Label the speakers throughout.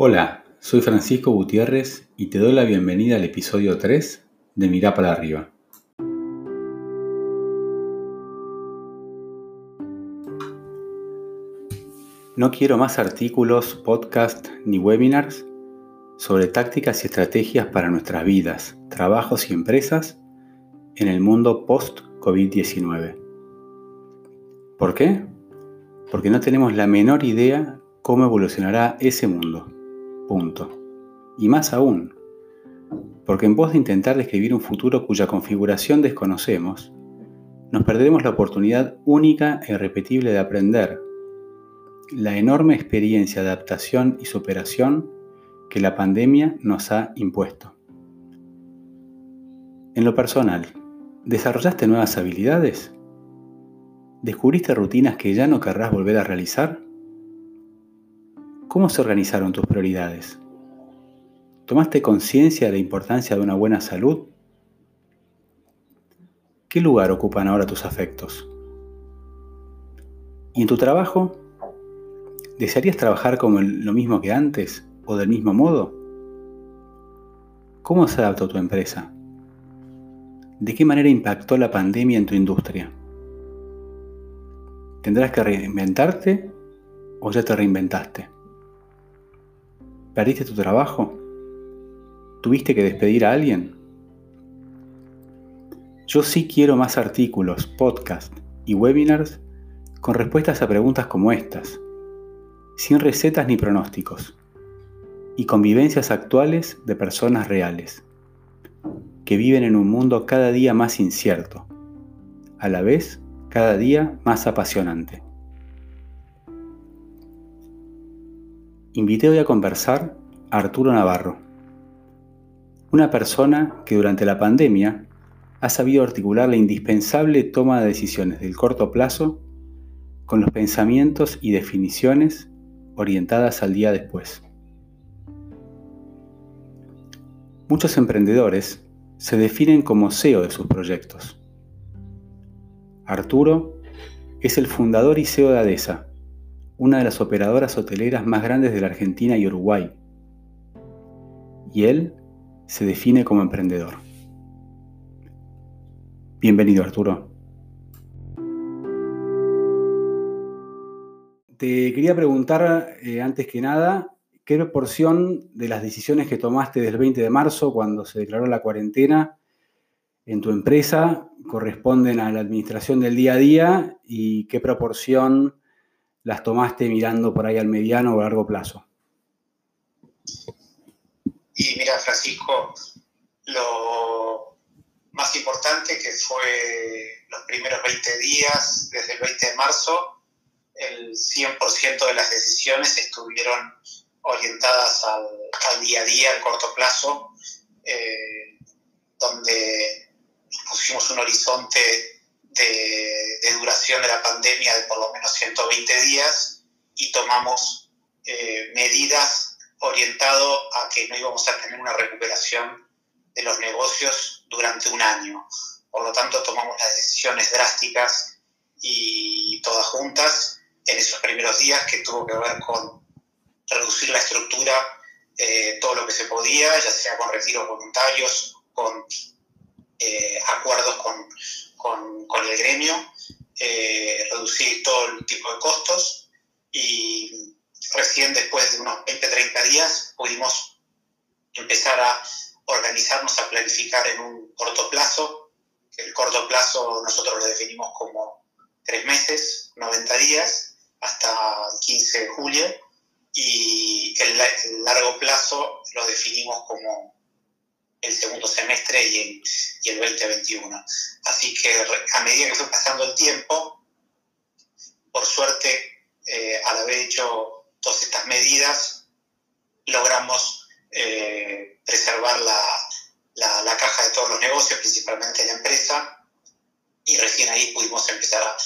Speaker 1: Hola, soy Francisco Gutiérrez y te doy la bienvenida al episodio 3 de Mirá para arriba. No quiero más artículos, podcasts ni webinars sobre tácticas y estrategias para nuestras vidas, trabajos y empresas en el mundo post-COVID-19. ¿Por qué? Porque no tenemos la menor idea cómo evolucionará ese mundo. Punto. Y más aún, porque en pos de intentar describir un futuro cuya configuración desconocemos, nos perderemos la oportunidad única e irrepetible de aprender la enorme experiencia de adaptación y superación que la pandemia nos ha impuesto. En lo personal, ¿desarrollaste nuevas habilidades? ¿Descubriste rutinas que ya no querrás volver a realizar? ¿Cómo se organizaron tus prioridades? ¿Tomaste conciencia de la importancia de una buena salud? ¿Qué lugar ocupan ahora tus afectos? ¿Y en tu trabajo? ¿Desearías trabajar como lo mismo que antes o del mismo modo? ¿Cómo se adaptó tu empresa? ¿De qué manera impactó la pandemia en tu industria? ¿Tendrás que reinventarte o ya te reinventaste? ¿Perdiste tu trabajo? ¿Tuviste que despedir a alguien? Yo sí quiero más artículos, podcasts y webinars con respuestas a preguntas como estas, sin recetas ni pronósticos, y convivencias actuales de personas reales, que viven en un mundo cada día más incierto, a la vez cada día más apasionante. Invité hoy a conversar a Arturo Navarro, una persona que durante la pandemia ha sabido articular la indispensable toma de decisiones del corto plazo con los pensamientos y definiciones orientadas al día después. Muchos emprendedores se definen como CEO de sus proyectos. Arturo es el fundador y CEO de ADESA, una de las operadoras hoteleras más grandes de la Argentina y Uruguay. Y él se define como emprendedor. Bienvenido Arturo. Te quería preguntar, eh, antes que nada, ¿qué proporción de las decisiones que tomaste del 20 de marzo, cuando se declaró la cuarentena, en tu empresa corresponden a la administración del día a día y qué proporción las tomaste mirando por ahí al mediano o largo plazo?
Speaker 2: Y mira, Francisco, lo más importante que fue los primeros 20 días, desde el 20 de marzo, el 100% de las decisiones estuvieron orientadas al, día a día, al corto plazo, eh, donde pusimos un horizonte de, duración de la pandemia de por lo menos 120 días y tomamos eh, medidas orientado a que no íbamos a tener una recuperación de los negocios durante un año. Por lo tanto, tomamos las decisiones drásticas y todas juntas en esos primeros días que tuvo que ver con reducir la estructura eh, todo lo que se podía, ya sea con retiros voluntarios, con eh, acuerdos con con, con el gremio, eh, reducir todo el tipo de costos y recién después de unos 20, 30 días pudimos empezar a organizarnos, a planificar en un corto plazo. El corto plazo nosotros lo definimos como tres meses, 90 días, hasta el 15 de julio, y el, el largo plazo lo definimos como el segundo semestre y el, y el 2021. Así que a medida que fue pasando el tiempo, por suerte, eh, al haber hecho todas estas medidas, logramos eh, preservar la, la, caja de todos los negocios, principalmente la empresa, y recién ahí pudimos empezar a,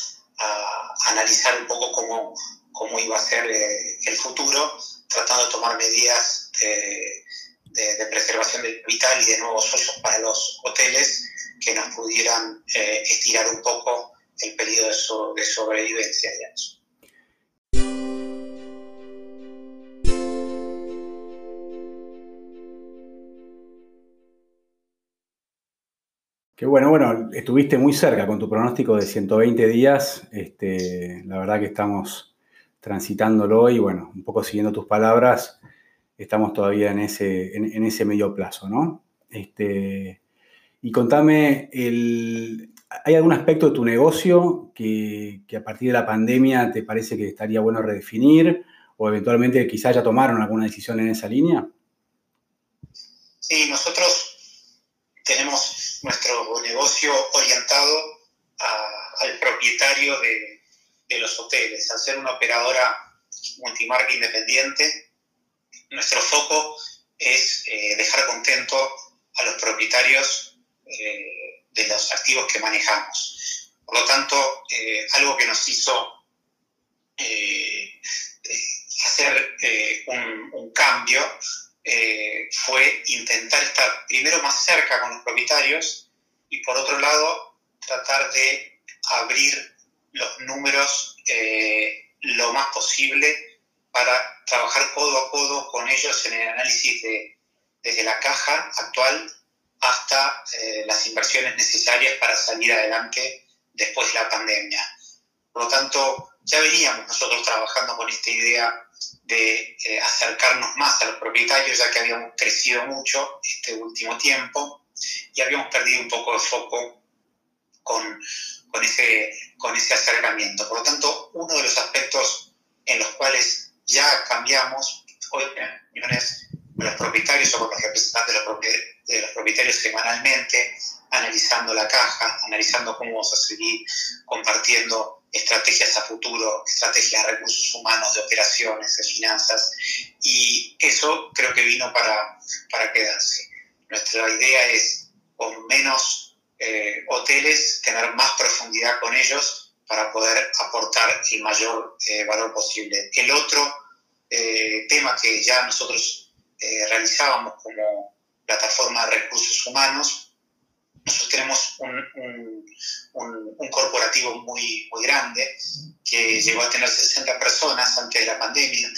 Speaker 2: analizar un poco cómo, cómo iba a ser eh, el futuro, tratando de tomar medidas de, de, preservación del capital y de nuevos usos para los hoteles que nos pudieran eh, estirar un poco el periodo de, so, de sobrevivencia.
Speaker 1: Qué bueno, bueno, estuviste muy cerca con tu pronóstico de 120 días. Este, la verdad que estamos transitándolo y bueno, un poco siguiendo tus palabras, estamos todavía en ese, en, ese medio plazo, ¿no? Este, y contame, ¿hay algún aspecto de tu negocio que, a partir de la pandemia te parece que estaría bueno redefinir o eventualmente quizás ya tomaron alguna decisión en esa línea?
Speaker 2: Sí, nosotros tenemos nuestro negocio orientado al propietario de, los hoteles. Al ser una operadora multimarca independiente, nuestro foco es eh, dejar contento a los propietarios eh, de los activos que manejamos. Por lo tanto, eh, algo que nos hizo hacer un, cambio fue intentar estar primero más cerca con los propietarios y por otro lado tratar de abrir los números lo más posible para trabajar codo a codo con ellos en el análisis de, desde la caja actual hasta eh, las inversiones necesarias para salir adelante después de la pandemia. Por lo tanto, ya veníamos nosotros trabajando con esta idea de eh, acercarnos más a los propietarios, ya que habíamos crecido mucho este último tiempo y habíamos perdido un poco de foco con, con, ese, con ese acercamiento. Por lo tanto, uno de los aspectos en los cuales ya cambiamos, hoy reuniones con los propietarios o con los representantes de los propietarios semanalmente, analizando la caja, analizando cómo vamos a seguir compartiendo estrategias a futuro, estrategias de recursos humanos, de operaciones, de finanzas, y eso creo que vino para, para quedarse. Nuestra idea es, con menos eh, hoteles, tener más profundidad con ellos para poder aportar el mayor eh, valor posible. El otro eh, tema que ya nosotros realizábamos como plataforma de recursos humanos nosotros tenemos un, un, corporativo muy, muy grande que llegó a tener 60 personas antes de la pandemia.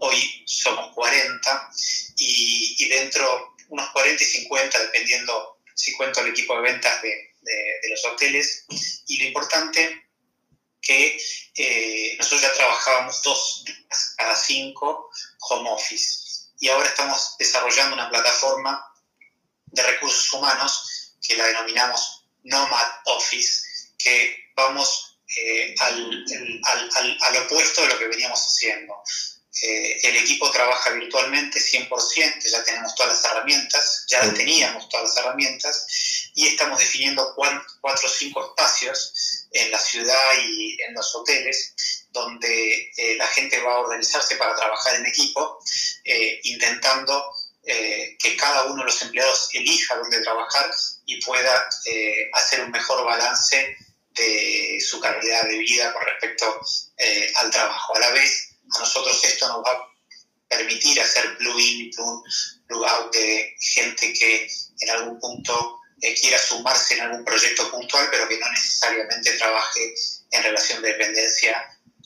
Speaker 2: Hoy somos 40 y, y, dentro unos 40 y 50, dependiendo si cuento el equipo de ventas de, de, los hoteles. Y lo importante que eh, nosotros ya trabajábamos dos días cada cinco home office y ahora estamos desarrollando una plataforma de recursos humanos que la denominamos Nomad Office, que vamos eh, al, al, al, opuesto de lo que veníamos haciendo. Eh, el equipo trabaja virtualmente 100%, ya tenemos todas las herramientas, ya teníamos todas las herramientas, y estamos definiendo cuatro o cinco espacios en la ciudad y en los hoteles donde eh, la gente va a organizarse para trabajar en equipo, intentando que cada uno de los empleados elija dónde trabajar y pueda eh, hacer un mejor balance de su calidad de vida con respecto eh, al trabajo. A la vez, a nosotros esto nos va a permitir hacer plug-in plug-out de gente que en algún punto eh, quiera sumarse en algún proyecto puntual, pero que no necesariamente trabaje en relación de dependencia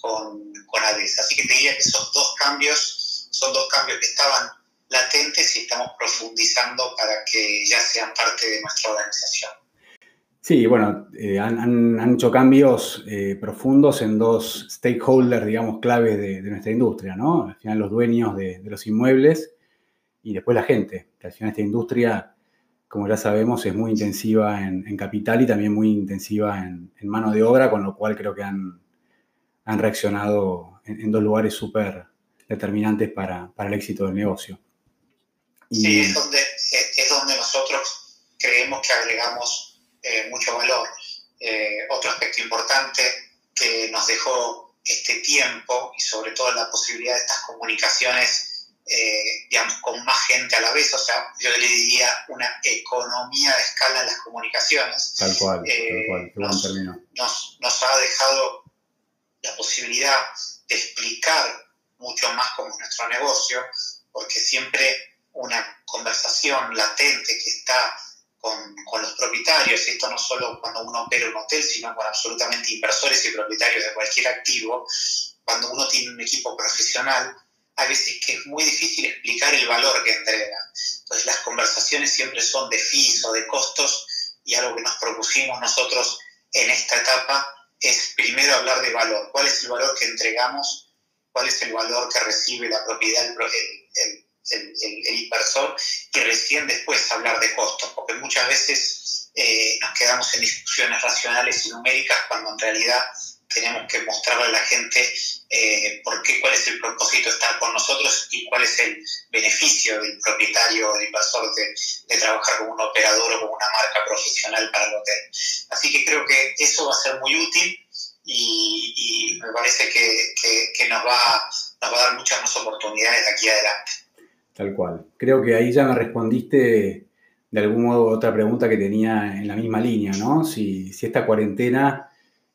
Speaker 2: con, con ADES. Así que te diría que esos dos cambios son dos cambios que estaban latentes y estamos profundizando para que ya sean parte de nuestra organización.
Speaker 1: Sí, bueno, eh, han, hecho cambios eh, profundos en dos stakeholders, digamos, claves de, nuestra industria, ¿no? Al final los dueños de, los inmuebles y después la gente. Que al final esta industria, como ya sabemos, es muy intensiva en, capital y también muy intensiva en, mano de obra, con lo cual creo que han, han reaccionado en, dos lugares súper determinantes para el éxito del negocio.
Speaker 2: Sí, es donde, es donde nosotros creemos que agregamos eh, mucho valor. Eh, otro aspecto importante que nos dejó este tiempo y sobre todo la posibilidad de estas comunicaciones, eh, digamos, con más gente a la vez, o sea, yo le diría una economía de escala en las comunicaciones.
Speaker 1: Tal cual, tal cual,
Speaker 2: nos, nos, nos ha dejado la posibilidad de explicar mucho más cómo es nuestro negocio, porque siempre una conversación latente que está con, con, los propietarios, esto no solo cuando uno opera un hotel, sino con absolutamente inversores y propietarios de cualquier activo, cuando uno tiene un equipo profesional, a veces que es muy difícil explicar el valor que entrega. Entonces las conversaciones siempre son de fees o de costos y algo que nos propusimos nosotros en esta etapa es primero hablar de valor. ¿Cuál es el valor que entregamos? ¿Cuál es el valor que recibe la propiedad, el, el, inversor? Y recién después hablar de costos, porque muchas veces eh, nos quedamos en discusiones racionales y numéricas cuando en realidad tenemos que mostrarle a la gente eh, por qué, cuál es el propósito de estar con nosotros y cuál es el beneficio del propietario o del inversor de, trabajar con un operador o con una marca profesional para el hotel. Así que creo que eso va a ser muy útil y, me parece que, nos, va, nos va a dar muchas más oportunidades de aquí adelante.
Speaker 1: Tal cual. Creo que ahí ya me respondiste de algún modo otra pregunta que tenía en la misma línea, ¿no? Si, si esta cuarentena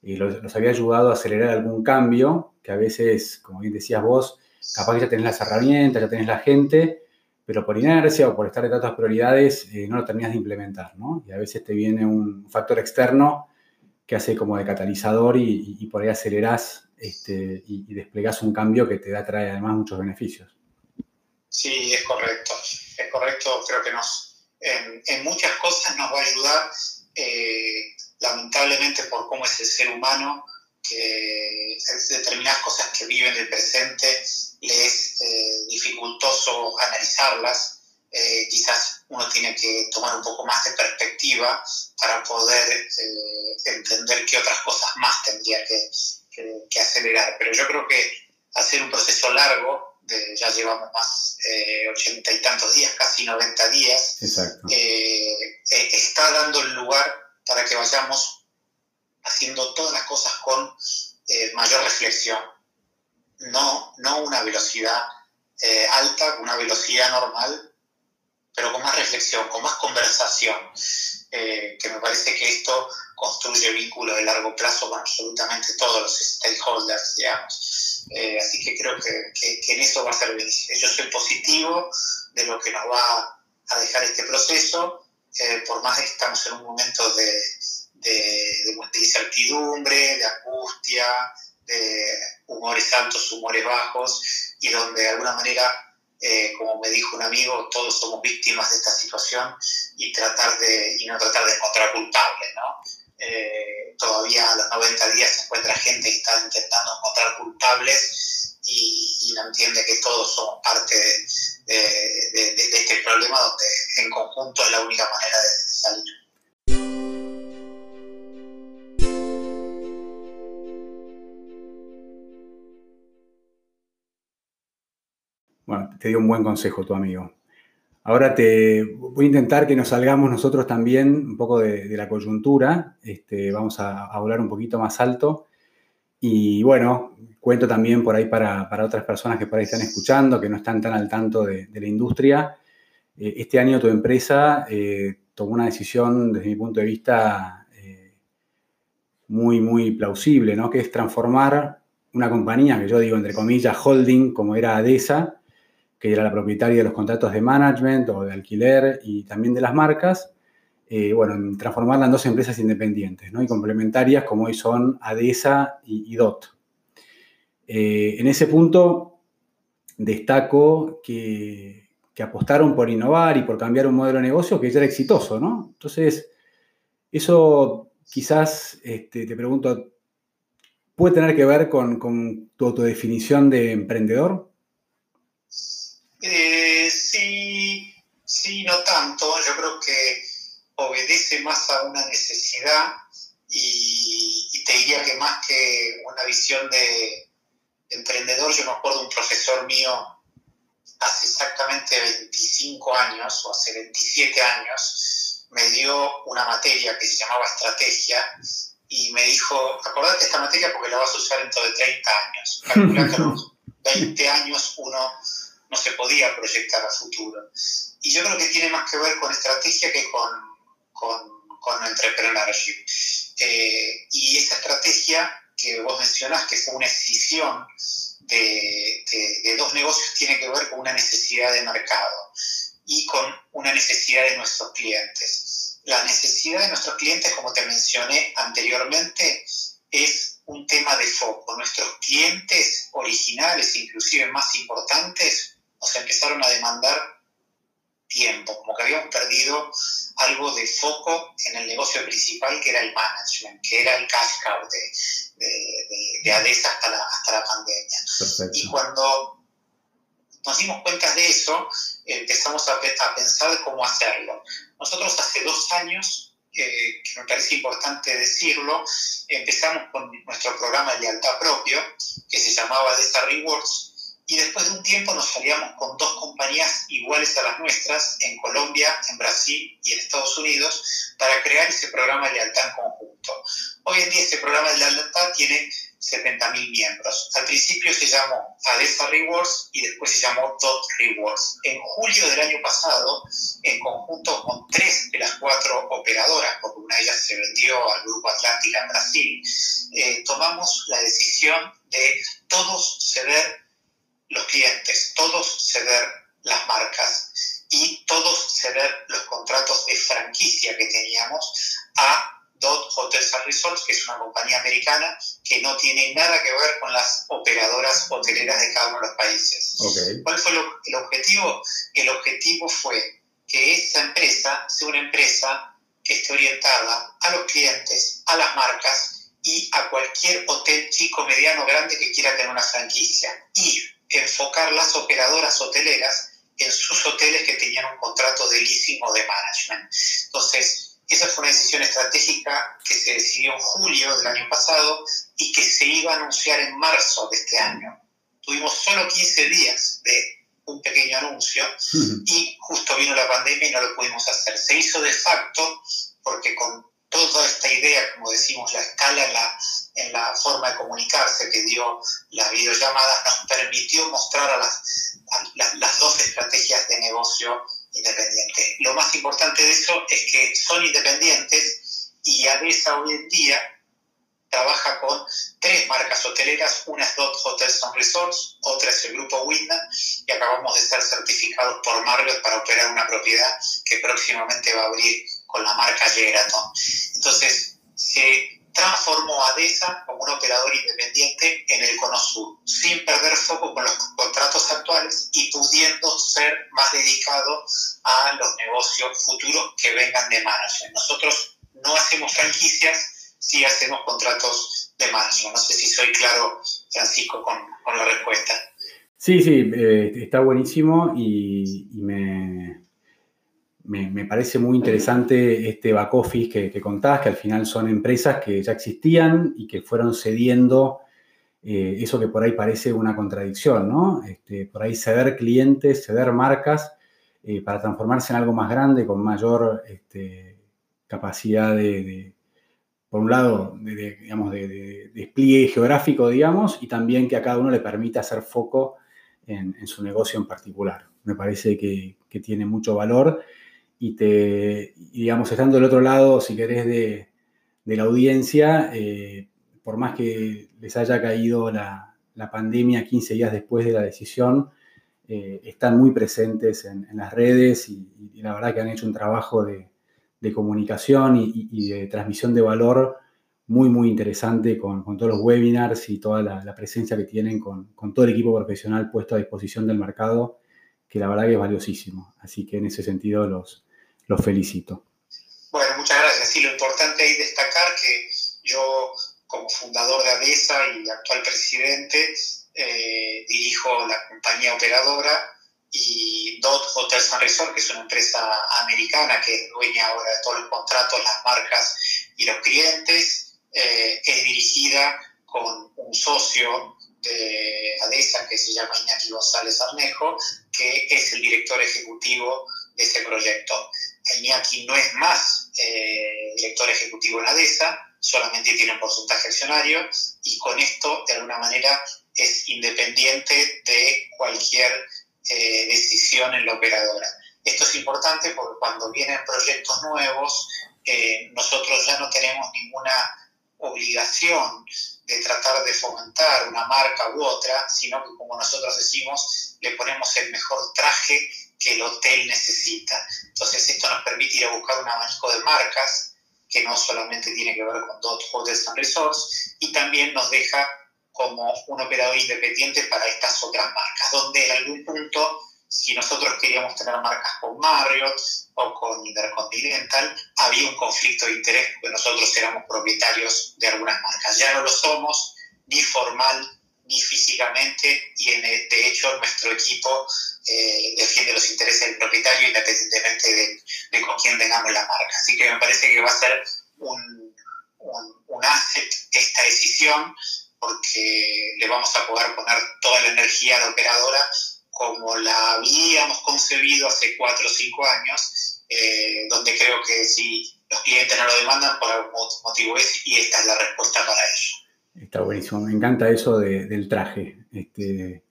Speaker 1: y los, había ayudado a acelerar algún cambio, que a veces, como bien decías vos, capaz que ya tenés las herramientas, ya tenés la gente, pero por inercia o por estar de otras prioridades eh, no lo terminas de implementar, ¿no? Y a veces te viene un factor externo que hace como de catalizador y, por ahí acelerás este, y, y, desplegás un cambio que te da, además muchos beneficios.
Speaker 2: Sí, es correcto, es correcto, creo que en, muchas cosas nos va a ayudar. Eh, lamentablemente por cómo es el ser humano, que determinadas cosas que vive en el presente le es eh, dificultoso analizarlas. Eh, quizás uno tiene que tomar un poco más de perspectiva para poder eh, entender qué otras cosas más tendría que, que, acelerar. Pero yo creo que hacer un proceso largo, de, ya llevamos más ochenta y tantos días, casi 90 días, está dando el lugar para que vayamos haciendo todas las cosas con eh, mayor reflexión. No, no una velocidad eh, alta, una velocidad normal, pero con más reflexión, con más conversación, eh, que me parece que esto construye vínculos de largo plazo con absolutamente todos los stakeholders, digamos. así que creo que, que, en eso va a ser Yo soy positivo de lo que nos va a dejar este proceso por más que estamos en un momento de, de, incertidumbre, de angustia, de humores altos, humores bajos, y donde de alguna manera, eh, como me dijo un amigo, todos somos víctimas de esta situación y, tratar de, no tratar de encontrar culpables. ¿no? Eh, todavía a los 90 días se encuentra gente que está intentando encontrar culpables y, no entiende que todos somos parte de, en es la única manera de salir.
Speaker 1: Bueno, te dio un buen consejo tu amigo. Ahora te voy a intentar que nos salgamos nosotros también un poco de, la coyuntura. Este, vamos a, hablar un poquito más alto. Y bueno, cuento también por ahí para, otras personas que por ahí están escuchando, que no están tan al tanto de, la industria. Eh, este año tu empresa eh, tomó una decisión, desde mi punto de vista, eh, muy, muy plausible, ¿no? Que es transformar una compañía, que yo digo entre comillas, holding, como era ADESA, que era la propietaria de los contratos de management o de alquiler y también de las marcas, bueno, transformarla en dos empresas independientes ¿no? y complementarias como hoy son ADESA y, DOT. En ese punto destaco que, apostaron por innovar y por cambiar un modelo de negocio que ya era exitoso, ¿no? Entonces, eso quizás, este, te pregunto, ¿puede tener que ver con, con tu autodefinición de emprendedor?
Speaker 2: Eh, sí, sí, no tanto. Yo creo que obedece más a una necesidad y, te diría que más que una visión de, emprendedor, yo me acuerdo de un profesor mío hace exactamente 25 años o hace 27 años, me dio una materia que se llamaba estrategia y me dijo, acordate esta materia porque la vas a usar dentro de 30 años. Calcula que a los 20 años uno no se podía proyectar a futuro. Y yo creo que tiene más que ver con estrategia que con, con, con entrepreneurship. Eh, y esa estrategia que vos mencionás, que fue una escisión de, de, dos negocios, tiene que ver con una necesidad de mercado y con una necesidad de nuestros clientes. La necesidad de nuestros clientes, como te mencioné anteriormente, es un tema de foco. Nuestros clientes originales, inclusive más importantes, nos empezaron a demandar tiempo, como que habíamos perdido algo de foco en el negocio principal que era el management, que era el cash cow de, de, ADESA hasta la, hasta la pandemia. Y cuando nos dimos cuenta de eso, empezamos a, a pensar cómo hacerlo. Nosotros hace dos años que me parece importante decirlo, empezamos con nuestro programa de lealtad propio, que se llamaba Desa Rewards, y después de un tiempo nos salíamos con dos compañías iguales a las nuestras, en Colombia, en Brasil y en Estados Unidos, para crear ese programa de lealtad en conjunto. Hoy en día ese programa de lealtad tiene 70.000 miembros. Al principio se llamó ADESA Rewards y después se llamó DOT Rewards. En julio del año pasado, en conjunto con tres de las cuatro operadoras, porque una de ellas se vendió al Grupo Atlántica en Brasil, eh, tomamos la decisión de todos ceder los clientes, todos ceder las marcas y todos ceder los contratos de franquicia que teníamos a Dot Hotels and Resorts, que es una compañía americana que no tiene nada que ver con las operadoras hoteleras de cada uno de los países. ¿Cuál fue el objetivo? El objetivo fue que esa empresa sea una empresa que esté orientada a los clientes, a las marcas y a cualquier hotel chico, mediano, grande que quiera tener una franquicia. Y enfocar las operadoras hoteleras en sus hoteles que tenían un contrato de leasing o de management. Entonces, esa fue una decisión estratégica que se decidió en julio del año pasado y que se iba a anunciar en marzo de este año. Tuvimos solo 15 días de un pequeño anuncio y justo vino la pandemia y no lo pudimos hacer. Se hizo de facto porque con toda esta idea, como decimos, la escala en la, en la forma de comunicarse que dio las videollamadas nos permitió mostrar a las, a las dos estrategias de negocio independiente. Lo más importante de eso es que son independientes y ADESA hoy en día trabaja con tres marcas hoteleras, una es Dot Hotels and Resorts, otra es el grupo Wyndham y acabamos de ser certificados por Marriott para operar una propiedad que próximamente va a abrir con la marca Sheraton. Entonces, se transformó a como un operador independiente en el Cono Sur, sin perder foco con los contratos actuales y pudiendo ser más dedicado a los negocios futuros que vengan de management. Nosotros no hacemos franquicias, sí hacemos contratos de management. No sé si soy claro, Francisco, con, con la respuesta.
Speaker 1: Sí, sí, eh, está buenísimo y me, me, parece muy interesante este back office que, que, contás, que al final son empresas que ya existían y que fueron cediendo eh, eso que por ahí parece una contradicción, ¿no? Este, por ahí ceder clientes, ceder marcas eh, para transformarse en algo más grande, con mayor este, capacidad de, por un lado, de, digamos, de, despliegue geográfico, digamos, y también que a cada uno le permita hacer foco en, su negocio en particular. Me parece que, que tiene mucho valor y te, digamos, estando del otro lado, si querés, de, la audiencia, eh, por más que les haya caído la, pandemia 15 días después de la decisión, eh, están muy presentes en, las redes y, la verdad que han hecho un trabajo de, comunicación y, de transmisión de valor muy, muy interesante con, todos los webinars y toda la, presencia que tienen con, con, todo el equipo profesional puesto a disposición del mercado, que la verdad que es valiosísimo. Así que en ese sentido los, los felicito.
Speaker 2: Bueno, muchas gracias. Sí, lo importante es destacar que yo, como fundador de ADESA y actual presidente, eh, dirijo la compañía operadora y DOT Hotels and Resort, que es una empresa americana que es dueña ahora de todos los contratos, las marcas y los clientes, eh, es dirigida con un socio de ADESA que se llama Iñaki González Arnejo, que es el director ejecutivo de ese proyecto. Iñaki no es más eh, director ejecutivo en ADESA, solamente tiene un porcentaje accionario y con esto, de alguna manera, es independiente de cualquier eh, decisión en la operadora. Esto es importante porque cuando vienen proyectos nuevos, eh, nosotros ya no tenemos ninguna obligación de tratar de fomentar una marca u otra, sino que como nosotros decimos, le ponemos el mejor traje que el hotel necesita. Entonces esto nos permite ir a buscar un abanico de marcas que no solamente tiene que ver con Dot Hotels and Resorts y también nos deja como un operador independiente para estas otras marcas, donde en algún punto si nosotros queríamos tener marcas con Marriott o con Intercontinental, había un conflicto de interés porque nosotros éramos propietarios de algunas marcas. Ya no lo somos, ni formal ni físicamente, y de hecho nuestro equipo eh, defiende los intereses del propietario independientemente de, con quién tengamos la marca. Así que me parece que va a ser un, un, asset esta decisión porque le vamos a poder poner toda la energía a la operadora como la habíamos concebido hace cuatro o cinco años, eh, donde creo que si los clientes no lo demandan, por algún motivo es, y esta es la respuesta para ello.
Speaker 1: Está buenísimo, me encanta eso del traje, este,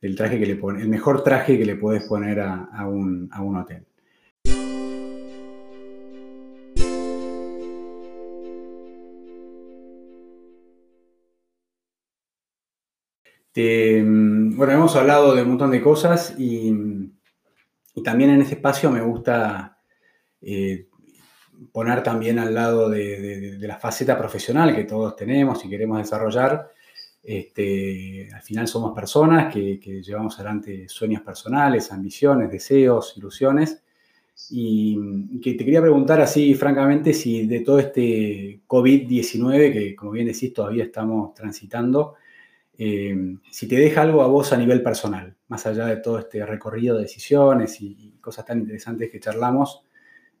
Speaker 1: del traje que le pone, el mejor traje que le puedes poner a, un, a un hotel. Bueno, hemos hablado de un montón de cosas y, también en este espacio me gusta eh, poner también al lado de, la faceta profesional que todos tenemos y queremos desarrollar. Este, al final somos personas que, llevamos adelante sueños personales, ambiciones, deseos, ilusiones. Y que te quería preguntar así, francamente, si de todo este COVID-19, que como bien decís, todavía estamos transitando, eh, si te deja algo a vos a nivel personal, más allá de todo este recorrido de decisiones y, cosas tan interesantes que charlamos,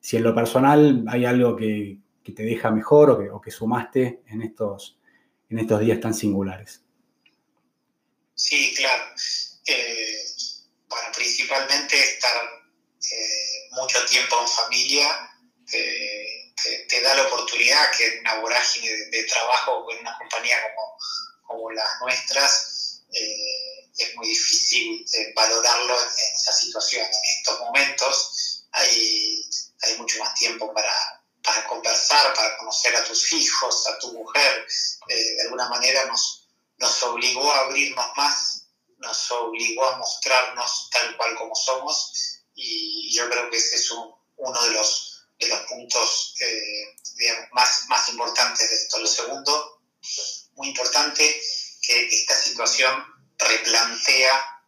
Speaker 1: si en lo personal hay algo que, te deja mejor o que, sumaste en estos, en estos días tan singulares.
Speaker 2: Sí, claro. Eh, bueno, principalmente estar eh, mucho tiempo en familia te, da la oportunidad que en una vorágine de, de trabajo en una compañía como como las nuestras, eh, es muy difícil eh, valorarlo en, esa situación. En estos momentos hay, hay mucho más tiempo para, para, conversar, para conocer a tus hijos, a tu mujer. Eh, de alguna manera nos, nos obligó a abrirnos más, nos obligó a mostrarnos tal cual como somos y yo creo que ese es uno de los, de los puntos más, más importantes de esto. Lo segundo muy importante que esta situación replantea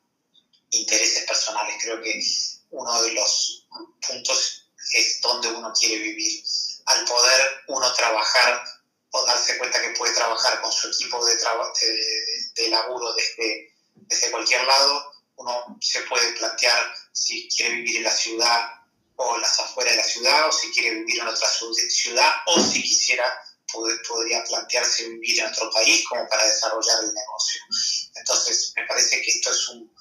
Speaker 2: intereses personales. Creo que uno de los puntos es donde uno quiere vivir. Al poder uno trabajar o darse cuenta que puede trabajar con su equipo de, de, laburo desde, desde cualquier lado, uno se puede plantear si quiere vivir en la ciudad o las afueras de la ciudad, o si quiere vivir en otra ciudad, o si quisiera podría plantearse vivir en otro país como para desarrollar el negocio. Entonces, me parece que esto es un,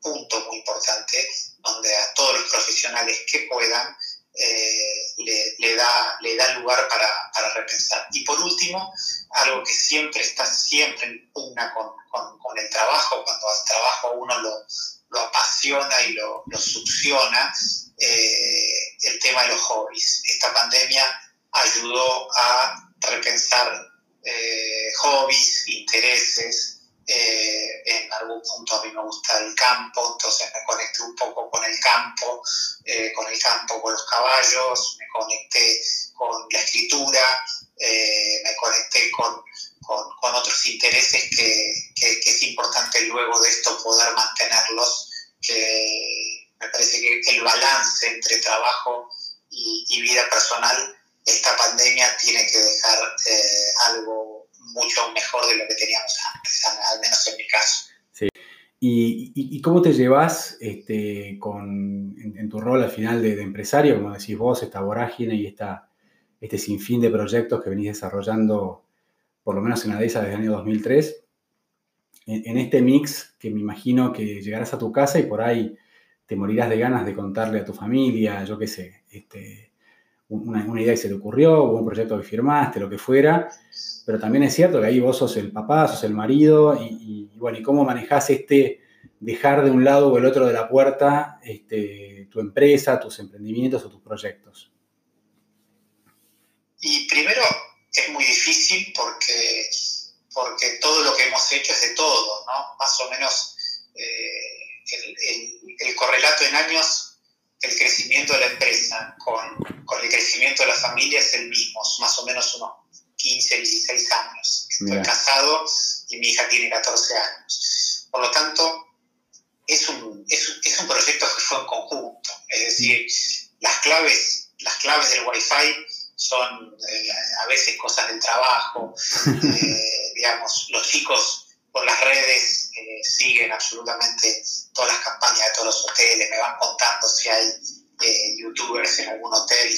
Speaker 2: punto muy importante donde a todos los profesionales que puedan eh, le, da, le da lugar para, para, repensar. Y por último, algo que siempre está siempre en pugna con, con, el trabajo, cuando al trabajo uno lo, lo apasiona y lo, lo succiona, eh, el tema de los hobbies. Esta pandemia ayudó a repensar eh, hobbies, intereses. Eh, en algún punto a mí me gusta el campo, entonces me conecté un poco con el campo, eh, con el campo, con los caballos, me conecté con la escritura, me conecté con, con, otros intereses que, que, es importante luego de esto poder mantenerlos, que me parece que el balance entre trabajo y, y vida personal esta pandemia tiene que dejar eh, algo mucho mejor de lo que teníamos antes, al menos en mi caso.
Speaker 1: Sí. ¿Y, cómo te llevas este, con, en, tu rol al final de, empresario, como decís vos, esta vorágine y esta, este sinfín de proyectos que venís desarrollando, por lo menos en ADESA desde el año 2003? En, en este mix que me imagino que llegarás a tu casa y por ahí te morirás de ganas de contarle a tu familia, yo qué sé, este, una, idea que se te ocurrió, o un proyecto que firmaste, lo que fuera, pero también es cierto que ahí vos sos el papá, sos el marido, y, bueno, y cómo manejás este dejar de un lado o el otro de la puerta este, tu empresa, tus emprendimientos o tus proyectos.
Speaker 2: Y primero es muy difícil porque, porque todo lo que hemos hecho es de todo, ¿no? Más o menos eh, el correlato en años el crecimiento de la empresa con, con, el crecimiento de la familia es el mismo, más o menos unos 15, 16 años. Estoy casado y mi hija tiene 14 años. Por lo tanto, es un, es, es un proyecto que fue en conjunto, es decir, las claves, las claves del Wi-Fi son eh, a veces cosas del trabajo, eh, digamos, los chicos por las redes eh, siguen absolutamente todas las campañas de todos los hoteles, me van contando si hay youtubers en algún hotel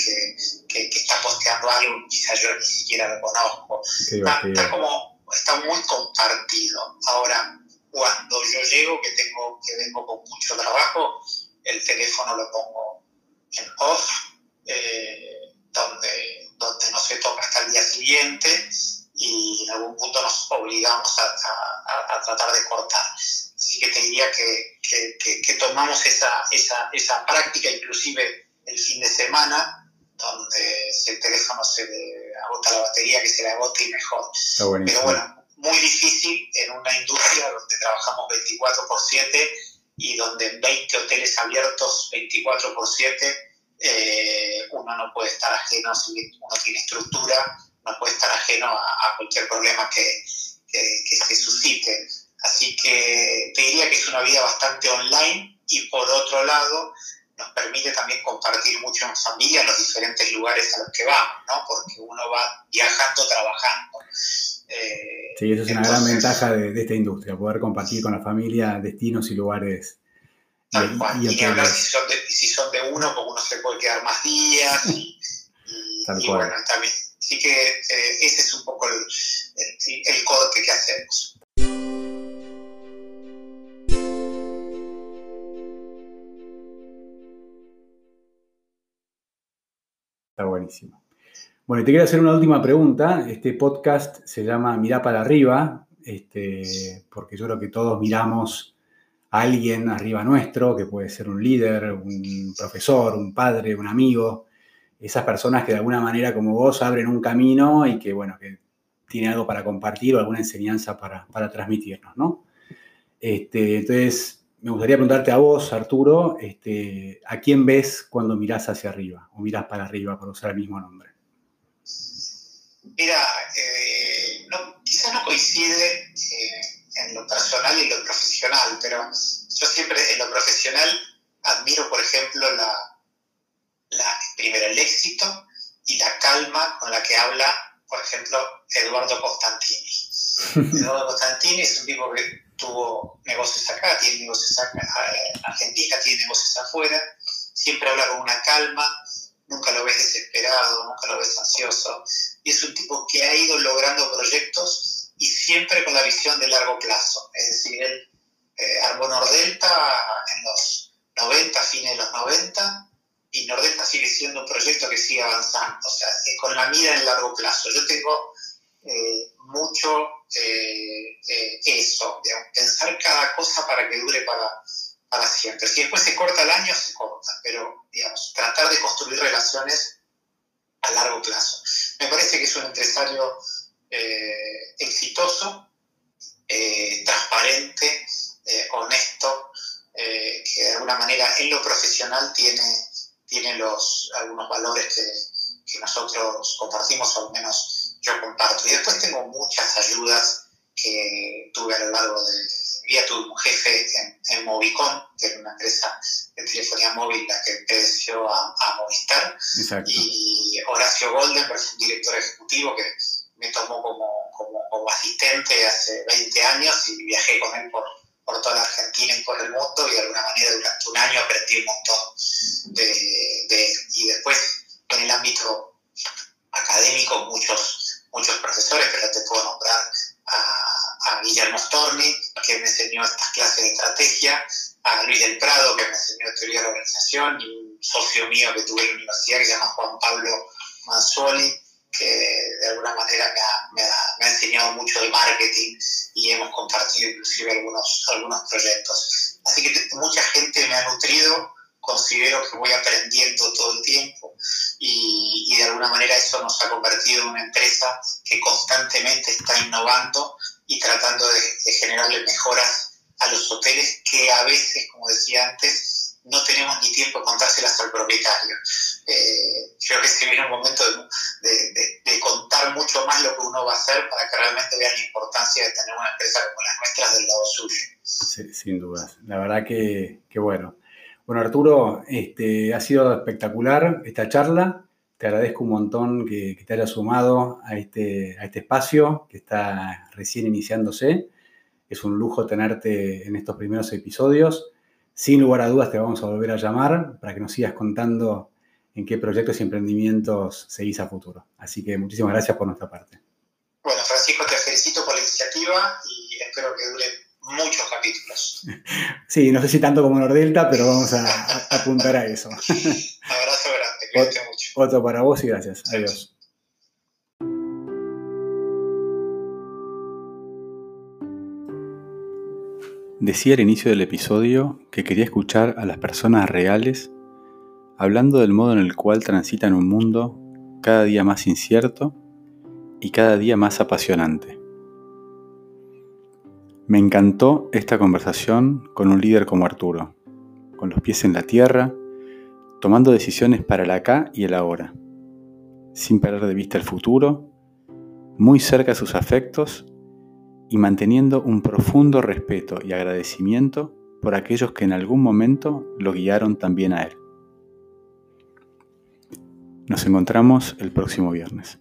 Speaker 2: que, que, está posteando algo, quizás yo ni siquiera lo conozco. Está, como, está muy compartido. Ahora, cuando yo llego, que tengo, que vengo con mucho trabajo, el teléfono lo pongo en off, donde, donde no se toca hasta el día siguiente y en algún punto nos obligamos a, a, tratar de cortar. Así que te diría que, que, que, tomamos esa, esa, esa, práctica, inclusive el fin de semana, donde si el teléfono se le agota la batería, que se le agote y mejor. Pero bueno, muy difícil en una industria donde trabajamos 24 por 7 y donde en 20 hoteles abiertos 24 por 7 eh, uno no puede estar ajeno, si uno tiene estructura, no puede estar ajeno a, cualquier problema que, que, se suscite. Así que te diría que es una vida bastante online y por otro lado nos permite también compartir mucho en familia los diferentes lugares a los que vamos, ¿no? porque uno va viajando, trabajando.
Speaker 1: Eh, sí, eso es una gran ventaja de, de, esta industria, poder compartir con la familia destinos y lugares
Speaker 2: Tal cual. Y, hablar si son, de, si son de uno, porque uno se puede quedar más días. Y, y, bueno, también. Así que eh, ese es un poco el, el, el corte que hacemos.
Speaker 1: Está buenísimo. Bueno, te quiero hacer una última pregunta. Este podcast se llama Mirá para arriba, este, porque yo creo que todos miramos alguien arriba nuestro, que puede ser un líder, un profesor, un padre, un amigo, esas personas que de alguna manera como vos abren un camino y que, bueno, que tiene algo para compartir o alguna enseñanza para, transmitirnos, ¿no? Este, entonces, me gustaría preguntarte a vos, Arturo, este, ¿a quién ves cuando mirás hacia arriba o mirás para arriba, por usar el mismo nombre?
Speaker 2: Mira, eh, quizás no coincide eh, en lo personal y en lo profesional, pero yo siempre en lo profesional admiro, por ejemplo, la, la, primero el éxito y la calma con la que habla, por ejemplo, Eduardo Costantini. Eduardo Costantini es un tipo que tuvo negocios acá, tiene negocios acá, en Argentina, tiene negocios afuera, siempre habla con una calma, nunca lo ves desesperado, nunca lo ves ansioso, y es un tipo que ha ido logrando proyectos y siempre con la visión de largo plazo. Es decir, él eh, armó Nordelta en los 90, fines de los 90, y Nordelta sigue siendo un proyecto que sigue avanzando, o sea, con la mira en largo plazo. Yo tengo eh, mucho eh, eso, pensar cada cosa para que dure para, para siempre. Si después se corta el año, se corta, pero digamos, tratar de construir relaciones a largo plazo. Me parece que es un empresario eh, exitoso, eh, transparente, eh, honesto, que de alguna manera en lo profesional tiene, tiene los, algunos valores que, nosotros compartimos, o al menos yo comparto. Y después tengo muchas ayudas que tuve a lo largo de mi vida. Tuve un jefe en, Movicon, que era una empresa de telefonía móvil la que pedeció a, a Movistar. Y Horacio Golden, un director ejecutivo que me tomó como, como, como, asistente hace 20 años y viajé con él por, por, toda la Argentina y por el mundo y de alguna manera durante un año aprendí un montón de, de y después en el ámbito académico muchos, muchos profesores, pero te puedo nombrar a, a Guillermo Storni, que me enseñó estas clases de estrategia, a Luis del Prado, que me enseñó teoría de la organización, y un socio mío que tuve en la universidad que se llama Juan Pablo Manzuoli, que de alguna manera me ha, me, ha, enseñado mucho de marketing y hemos compartido inclusive algunos, algunos proyectos. Así que mucha gente me ha nutrido, considero que voy aprendiendo todo el tiempo y, de alguna manera eso nos ha convertido en una empresa que constantemente está innovando y tratando de, de generarle mejoras a los hoteles que a veces, como decía antes, no tenemos ni tiempo de contárselas al propietario. Eh, creo que se viene un momento de, de, contar mucho más lo que uno va a hacer para que realmente vean la importancia de tener una empresa como las nuestras del lado suyo.
Speaker 1: sin dudas. La verdad que, que bueno. Bueno, Arturo, este, ha sido espectacular esta charla. Te agradezco un montón que, te hayas sumado a este, a este espacio que está recién iniciándose. Es un lujo tenerte en estos primeros episodios. Sin lugar a dudas te vamos a volver a llamar para que nos sigas contando en qué proyectos y emprendimientos seguís a futuro. Así que muchísimas gracias por nuestra parte.
Speaker 2: Bueno, Francisco, te felicito por la iniciativa y espero que dure muchos capítulos.
Speaker 1: Sí, no sé si tanto como Nordelta, pero vamos a, apuntar a eso.
Speaker 2: Abrazo grande, cuídate mucho.
Speaker 1: Otro para vos y gracias. Adiós. Decía al inicio del episodio que quería escuchar a las personas reales hablando del modo en el cual transitan un mundo cada día más incierto y cada día más apasionante. Me encantó esta conversación con un líder como Arturo, con los pies en la tierra, tomando decisiones para el acá y el ahora, sin perder de vista el futuro, muy cerca de sus afectos y manteniendo un profundo respeto y agradecimiento por aquellos que en algún momento lo guiaron también a él. Nos encontramos el próximo viernes.